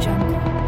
真的。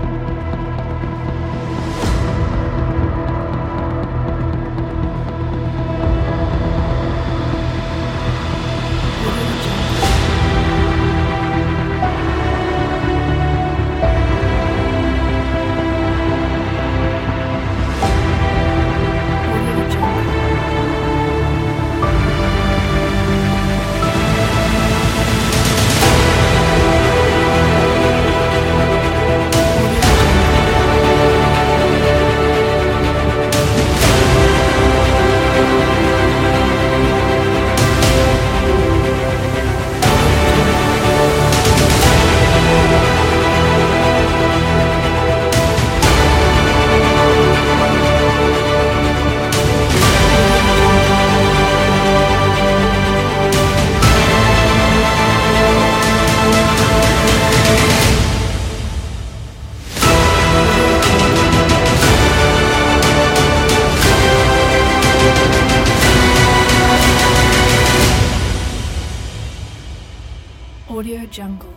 Audio Jungle.